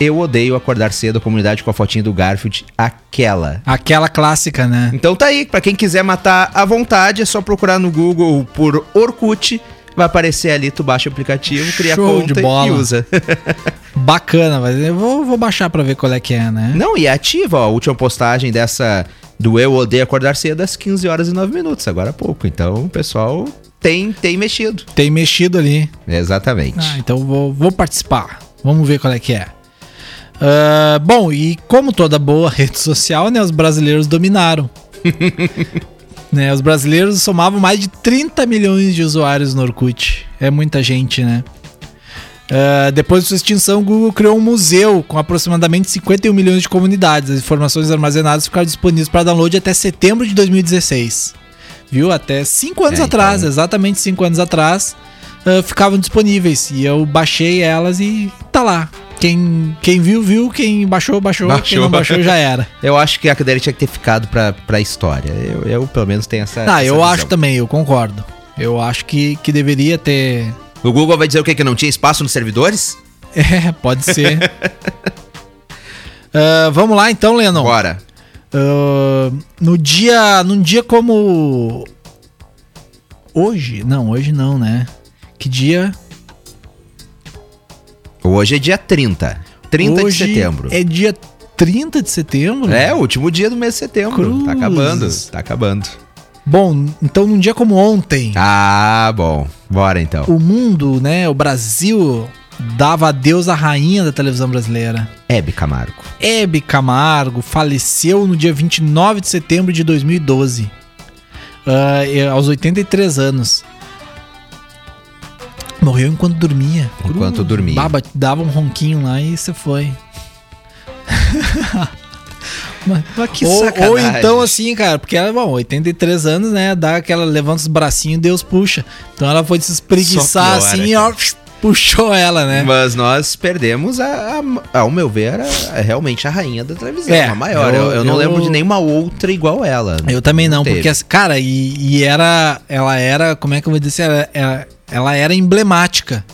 Eu odeio acordar cedo, a comunidade com a fotinha do Garfield, aquela. Aquela clássica, né? Então tá aí, pra quem quiser matar à vontade, é só procurar no Google por Orkut. Vai aparecer ali, tu baixa o aplicativo, cria Show conta de bola. e usa. Bacana, mas eu vou, vou baixar pra ver qual é que é, né? Não, e é ativa, ó, a última postagem dessa do Eu Odeio Acordar Cedo às 15 horas e 9 minutos, agora há pouco. Então o pessoal tem, tem mexido. Tem mexido ali. Exatamente. Ah, então vou, vou participar. Vamos ver qual é que é. Ah, bom, e como toda boa rede social, né, os brasileiros dominaram. né, os brasileiros somavam mais de 30 milhões de usuários no Orkut. É muita gente, né? Ah, depois de sua extinção, o Google criou um museu com aproximadamente 51 milhões de comunidades. As informações armazenadas ficaram disponíveis para download até setembro de 2016. Viu? Até 5 anos É, atrás, então- exatamente 5 anos atrás, ah, ficavam disponíveis. E eu baixei elas e tá lá. Quem, quem viu, viu. Quem baixou, baixou. Quem Baixou. não baixou, já era. Eu acho que a cadeira tinha que ter ficado pra, pra história. Eu, eu, pelo menos, tenho essa. Ah, eu visão. acho também, eu concordo. Eu acho que, que deveria ter. O Google vai dizer o quê? Que não tinha espaço nos servidores? É, pode ser. Ah, vamos lá então, Lennon. Bora. Ah, no dia. Num dia como. Hoje? Não, hoje não, né? Que dia? Hoje é dia 30. 30 hoje de setembro. É dia 30 de setembro? É, o último dia do mês de setembro. Cruzes. Tá acabando. Tá acabando. Bom, então num dia como ontem, Ah, bom. Bora então. o mundo, né, o Brasil dava adeus à rainha da televisão brasileira. Hebe Camargo. Hebe Camargo faleceu no dia 29 de setembro de 2012, ah, e- aos 83 anos. Morreu enquanto dormia. Enquanto dormia. Baba, dava um ronquinho lá e você foi. mas, Mas que ou, sacanagem. ou então assim, cara, porque ela, bom, 83 anos, né? Dá aquela, levanta os bracinhos e Deus puxa. Então ela foi se espreguiçar piora, assim e ó, puxou ela, né? Mas nós perdemos a, a- ao meu ver, a- a- realmente a rainha da televisão, É, a maior. Eu, eu- eu não eu- lembro de nenhuma outra igual ela. Eu também não, teve. porque, cara, e, e era. Ela era. Como é que eu vou dizer? Ela, ela, ela era emblemática.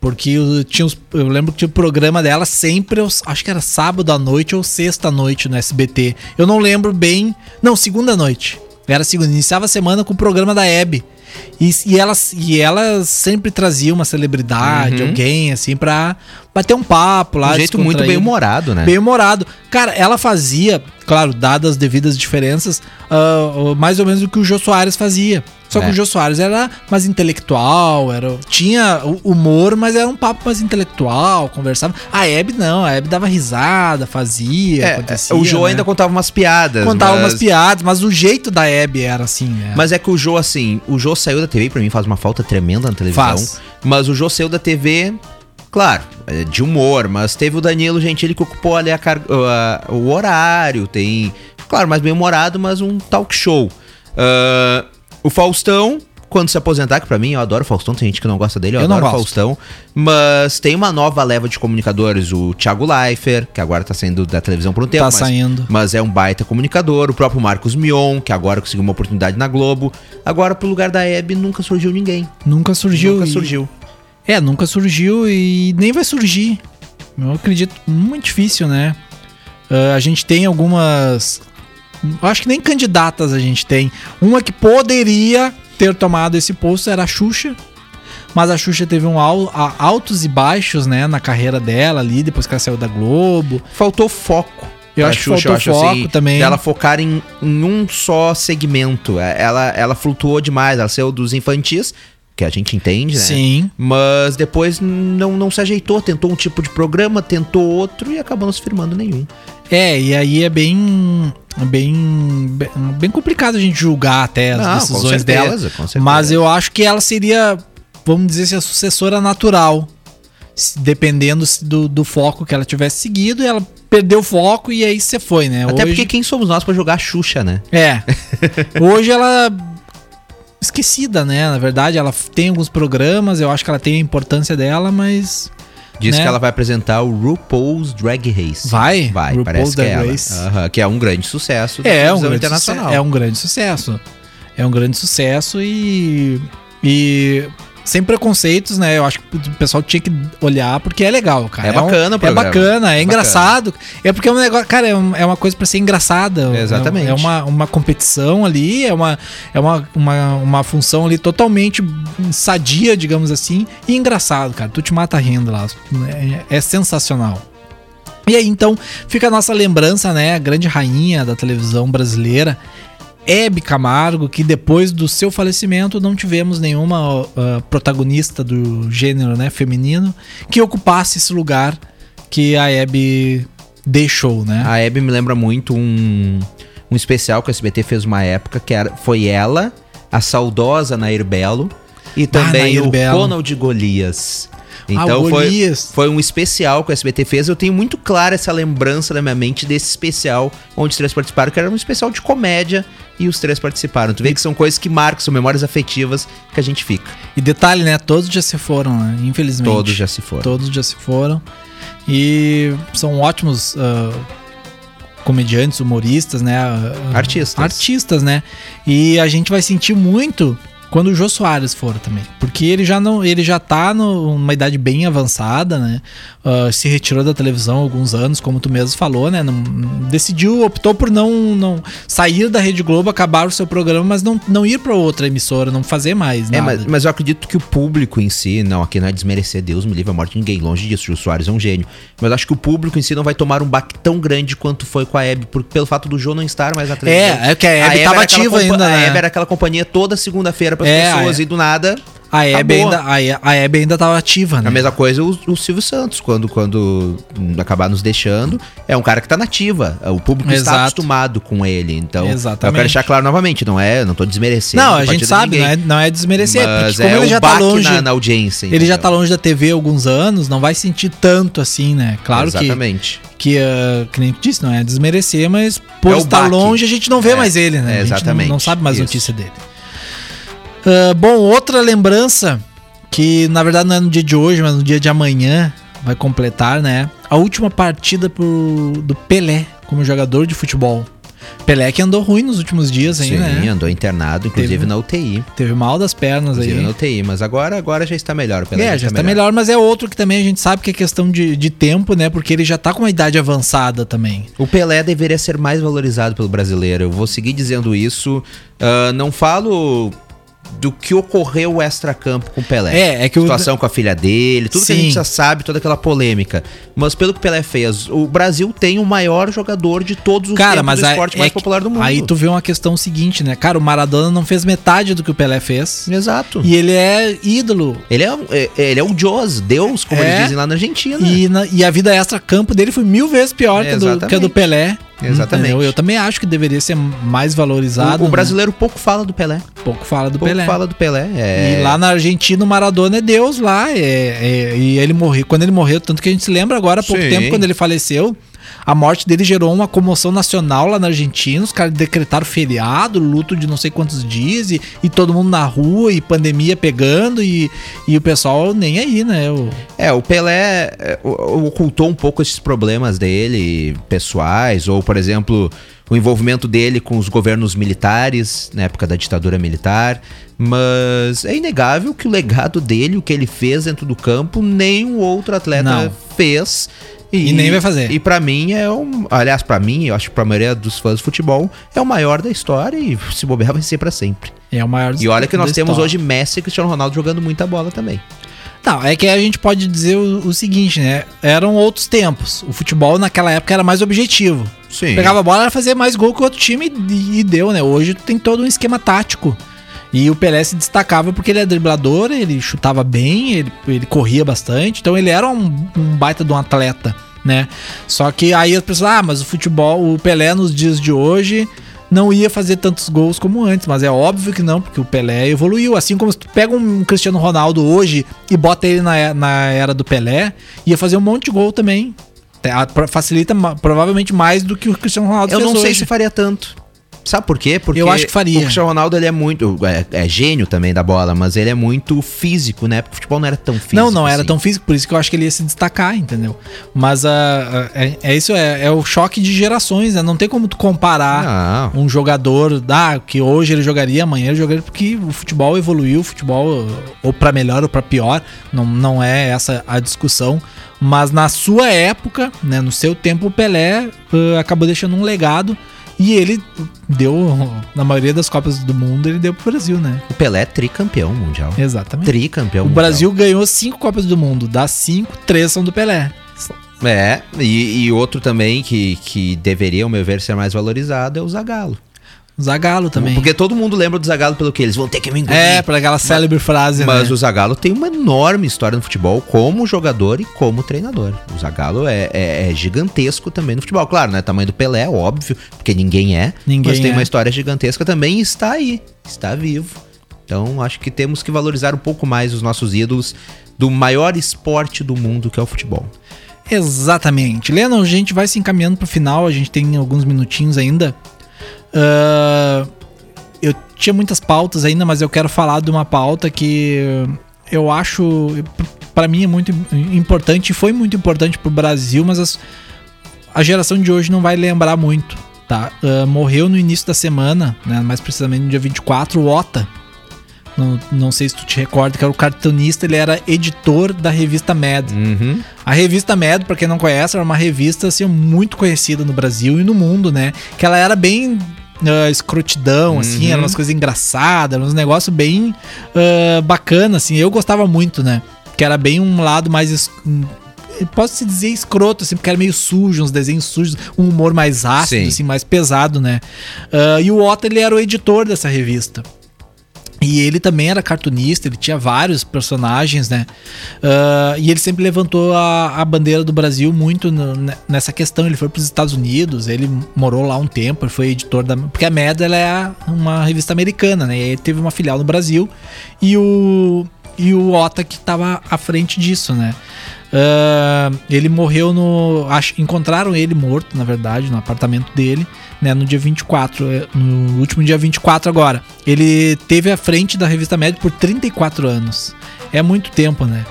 Porque eu, tinha eu lembro que tinha o programa dela sempre, eu acho que era sábado à noite ou sexta à noite no SBT. Eu não lembro bem. Não, segunda noite. Era segunda. Iniciava a semana com o programa da Hebe. E, e, ela, e ela sempre trazia uma celebridade, Uhum. alguém, assim, pra bater um papo lá. Um jeito muito bem descontraído. humorado, né? Bem humorado. Cara, ela fazia, claro, dadas as devidas diferenças, ah, mais ou menos o que o Jô Soares fazia. Só que É. o Jô Soares era mais intelectual, era, tinha humor, mas era um papo mais intelectual, conversava. A Hebe não, a Hebe dava risada, fazia, É, acontecia. o Jô né? ainda contava umas piadas. contava mas... umas piadas, mas o jeito da Hebe era assim, né? Mas é que o Jô, assim, o Jô saiu da TV, pra mim faz uma falta tremenda na televisão. Faz. Mas o Jô saiu da TV, claro, é de humor, mas teve o Danilo Gentili que ocupou ali a car- o horário, tem, claro, mais bem humorado, mas um talk show. Ah, o Faustão, quando se aposentar, que pra mim eu adoro o Faustão, tem gente que não gosta dele, eu, Eu adoro. Faustão. Mas tem uma nova leva de comunicadores, o Thiago Leifert, que agora tá saindo da televisão por um tempo. Tá mas- saindo. mas é um baita comunicador. O próprio Marcos Mion, que agora conseguiu uma oportunidade na Globo. Agora, pro lugar da Hebe, nunca surgiu ninguém. Nunca surgiu. nunca e- surgiu. É, nunca surgiu e nem vai surgir. Eu acredito muito difícil, né? Ah, a gente tem algumas. Eu Acho que nem candidatas a gente tem. Uma que poderia ter tomado esse posto era a Xuxa. Mas a Xuxa teve um al- a- altos e baixos, né, na carreira dela ali, depois que ela saiu da Globo. Faltou foco. Eu pra acho que faltou foco também. Dela focar em, em um só segmento. É, Ela, ela flutuou demais. Ela saiu dos infantis, que a gente entende, né? Sim. Mas depois não, não se ajeitou. Tentou um tipo de programa, tentou outro e acabou não se firmando nenhum. É, e aí é bem. Bem, bem, complicado a gente julgar até as Não, com decisões certeza, dela. com certeza. Mas eu acho que ela seria, vamos dizer assim, a sucessora natural. Dependendo do, do foco que ela tivesse seguido, ela perdeu o foco e aí você foi, né? Até Hoje- porque quem somos nós pra jogar a Xuxa, né? É. Hoje ela. Esquecida, né? Na verdade, ela tem alguns programas, eu acho que ela tem a importância dela, mas. Diz Né? que ela vai apresentar o RuPaul's Drag Race. Vai? Vai, RuPaul's parece que Drag é ela. Race. Aham, que é um grande sucesso da É, é um grande internacional. sucesso. É um grande sucesso. É um grande sucesso e. E. Sem preconceitos, né? Eu acho que o pessoal tinha que olhar porque é legal, cara. É bacana o um, É bacana, é É engraçado. É porque é um negócio. Cara, é, um- é uma coisa pra ser engraçada. Exatamente. É, é uma, uma competição ali, é, uma, é uma, uma, uma função ali totalmente sadia, digamos assim, e engraçado, cara. Tu te mata rindo lá. É, é sensacional. E aí, então, fica a nossa lembrança, né? A grande rainha da televisão brasileira, Hebe Camargo, que depois do seu falecimento não tivemos nenhuma ah, protagonista do gênero né, feminino que ocupasse esse lugar que a Hebe deixou, né? A Hebe me lembra muito um, um especial que o SBT fez uma época, que era, foi ela, a saudosa Nair Belo e também Nair o Belo. Ronald Golias. Então foi, foi um especial que o SBT fez. Eu tenho muito clara essa lembrança na minha mente desse especial onde os três participaram, que era um especial de comédia e os três participaram. Tu vê que são coisas que marcam, são memórias afetivas que a gente fica. E detalhe, né? Todos já se foram, né? Infelizmente. Todos já se foram. Todos já se foram. E são ótimos ah, comediantes, humoristas, né? Ah, Artistas. Artistas, né? E a gente vai sentir muito quando o Jô Soares for também. Porque ele já não. Ele já tá numa idade bem avançada, né? Ah, se retirou da televisão há alguns anos, como tu mesmo falou, né? Não- decidiu, optou por não, não sair da Rede Globo, acabar o seu programa, mas não, não ir pra outra emissora, não fazer mais. É, mas, mas eu acredito que o público em si, não, aqui não é desmerecer Deus, me livre a morte de ninguém, longe disso, o Jô Soares é um gênio. Mas acho que o público em si não vai tomar um baque tão grande quanto foi com a Hebe, por, pelo fato do Jô não estar mais na televisão. É, é que a Hebe tava era aquela ativa ainda, A né? Hebe era aquela companhia toda segunda-feira É, pessoas e do nada. A Hebe, ainda, a, He- a Hebe ainda tava ativa, né? A mesma coisa o, o Silvio Santos, quando, quando acabar nos deixando, é um cara que tá nativa. O público está Exato. acostumado com ele. Então, eu Exatamente. quero deixar claro novamente, não é, não tô desmerecendo. Não, a gente sabe, ninguém, não é, não é desmerecer, Mas porque como é ele já tá longe. na, na audiência. Ele já tá longe da TV há alguns anos, não vai sentir tanto assim, né? Claro que, Exatamente. que, ah, que nem tu disse, não é desmerecer, mas por É estar baque. longe a gente não vê É, mais ele, né? é, A gente não- exatamente, não, sabe mais isso. notícia dele. Ah, bom, outra lembrança que na verdade não é no dia de hoje, mas no dia de amanhã vai completar, né? A última partida pro, do Pelé como jogador de futebol. Pelé que andou ruim nos últimos dias aí, Sim, né? andou internado, inclusive Teve- na UTI. Teve mal das pernas Inclusive aí. na UTI, mas agora, agora já está melhor. Pelé É, já está melhor. mas é outro que também a gente sabe que é questão de, de tempo, né? Porque ele já tá com uma idade avançada também. O Pelé deveria ser mais valorizado pelo brasileiro. Eu vou seguir dizendo isso. Ah, não falo do que ocorreu extra-campo com o Pelé. É, é que o- Situação com a filha dele, tudo que a Sim. gente já sabe, toda aquela polêmica. Mas pelo que o Pelé fez, o Brasil tem o maior jogador de todos os Cara, tempos mas do esporte é mais que- popular do mundo. Aí tu vê uma questão seguinte, né? Cara, o Maradona não fez metade do que o Pelé fez. Exato. E ele é ídolo. Ele é, um- é- ele é o Dios, Deus, como É. eles dizem lá na Argentina. E, na- e a vida extra-campo dele foi mil vezes pior que a, do, que a do Pelé. Exatamente. Entendeu? Eu também acho que deveria ser mais valorizado. o, o né? brasileiro pouco fala do Pelé. pouco fala do pouco Pelé. fala do Pelé. É... E lá na Argentina o Maradona é Deus lá. é- é- e ele morreu. Quando ele morreu, tanto que a gente se lembra agora há pouco Sim. tempo, quando ele faleceu, a morte dele gerou uma comoção nacional lá na Argentina. Os caras decretaram feriado, luto de não sei quantos dias, e, e todo mundo na rua, e pandemia pegando, e, e o pessoal nem aí, né? O- É, o Pelé é, ocultou um pouco esses problemas dele, pessoais, ou, por exemplo, o envolvimento dele com os governos militares, na época da ditadura militar. Mas é inegável que o legado dele, o que ele fez dentro do campo, nenhum outro atleta Não. fez. E nem vai fazer. E pra mim é um. Aliás, pra mim, eu acho que pra maioria dos fãs de futebol, é o maior da história e se bobear vai ser pra sempre. é o maior E olha que nós temos história. hoje Messi e Cristiano Ronaldo jogando muita bola também. Não, é que a gente pode dizer o, o seguinte, né? Eram outros tempos. O futebol naquela época era mais objetivo. Sim. Pegava a bola, era fazer mais gol que o outro time e, e deu, né? Hoje tem todo um esquema tático. E o Pelé se destacava porque ele é driblador, ele chutava bem, ele, ele corria bastante, então ele era um, um baita de um atleta, né? Só que aí as pessoas, ah, mas o futebol, o Pelé nos dias de hoje não ia fazer tantos gols como antes, mas é óbvio que não, porque o Pelé evoluiu. Assim como se tu pega um Cristiano Ronaldo hoje e bota ele na, na era do Pelé, ia fazer um monte de gol também. Facilita provavelmente mais do que o Cristiano Ronaldo Eu fez não sei hoje. se faria tanto. Sabe por quê? Porque Eu acho que faria. o Cristiano Ronaldo ele é muito. É, é gênio também da bola, mas ele é muito físico, né? Porque o futebol não era tão físico. Não, não era assim. tão físico, por isso que eu acho que ele ia se destacar, entendeu? Mas ah, é, é isso, é, é o choque de gerações, né? Não tem como tu comparar Não. um jogador ah, que hoje ele jogaria, amanhã ele jogaria, porque o futebol evoluiu, o futebol, ou pra melhor ou pra pior, não, não é essa a discussão. Mas na sua época, né, no seu tempo, o Pelé ah, acabou deixando um legado. E ele deu, na maioria das Copas do Mundo, ele deu pro Brasil, né? O Pelé é tricampeão mundial. Exatamente. Tricampeão O mundial. Brasil ganhou cinco Copas do Mundo. Das cinco, três são do Pelé. É, e, e outro também que, que deveria, ao meu ver, ser mais valorizado é o Zagallo. Zagallo também. Porque todo mundo lembra do Zagallo pelo que eles vão ter que me engolir. É, pra aquela célebre frase, Mas né? o Zagallo tem uma enorme história no futebol como jogador e como treinador. O Zagallo é, é- é gigantesco também no futebol. Claro, né? Tamanho do Pelé, óbvio, porque ninguém é. Ninguém mas tem é. uma história gigantesca também e está aí, está vivo. Então acho que temos que valorizar um pouco mais os nossos ídolos do maior esporte do mundo, que é o futebol. Exatamente. Lennon, a gente vai se encaminhando pro final, a gente tem alguns minutinhos ainda. Ah, eu tinha muitas pautas ainda, mas eu quero falar de uma pauta que eu acho, pra mim, é muito importante, foi muito importante pro Brasil, mas as- a geração de hoje não vai lembrar muito, tá? Ah, morreu no início da semana, né, mais precisamente no dia 24, o Ota. Não, não sei se tu te recorda, que era o cartunista, ele era editor da revista Mad. Uhum. A revista Mad, pra quem não conhece, era uma revista assim, muito conhecida no Brasil e no mundo, né? Que ela era bem ah, escrotidão, assim, Uhum. eram umas coisas engraçadas, eram uns negócios bem ah, bacana, assim. Eu gostava muito, né? Que era bem um lado mais. hum, Posso se dizer escroto, assim, porque era meio sujo, uns desenhos sujos, um humor mais ácido, Sim. assim, mais pesado, né? Ah, e o Otto, ele era o editor dessa revista. E ele também era cartunista, ele tinha vários personagens, né? Ah, e ele sempre levantou a, a bandeira do Brasil muito no- ne- nessa questão. Ele foi para os Estados Unidos, ele morou lá um tempo, ele foi editor da. Porque a Mad ela é uma revista americana, né? E aí teve uma filial no Brasil. E o, e o Ota que estava à frente disso, né? Ah, ele morreu no. Acho, encontraram ele morto, na verdade, no apartamento dele, né? No dia 24, eh, no último dia 24 agora. Ele teve à frente da revista Médica por 34 anos. É muito tempo, né?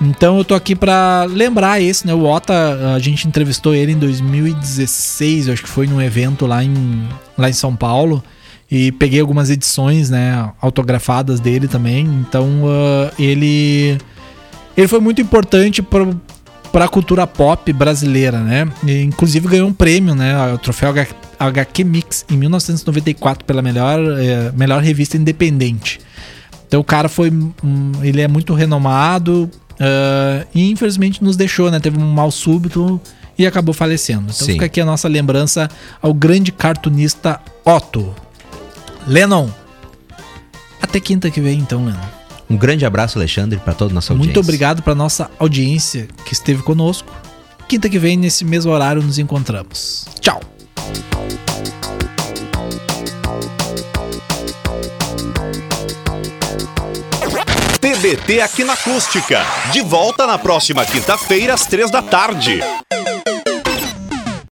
Então eu tô aqui pra lembrar esse, né? O Ota, a gente entrevistou ele em 2016, eu acho que foi num evento lá em, lá em São Paulo. E peguei algumas edições, né, autografadas dele também. Então ah, ele ele foi muito importante para a cultura pop brasileira, né? E, inclusive ganhou um prêmio, né? O troféu HQ Mix em 1994 pela melhor, eh, melhor revista independente. Então o cara foi, hum, ele é muito renomado ah, e infelizmente nos deixou, né? Teve um mal súbito e acabou falecendo. Então Sim. fica aqui a nossa lembrança ao grande cartunista Otto. Lennon. Até quinta que vem, então, Lennon. Um grande abraço, Alexandre, para toda a nossa audiência. Muito obrigado para nossa audiência que esteve conosco. Quinta que vem, nesse mesmo horário, nos encontramos. Tchau! TBT aqui na Acústica. De volta na próxima quinta-feira, às três da tarde.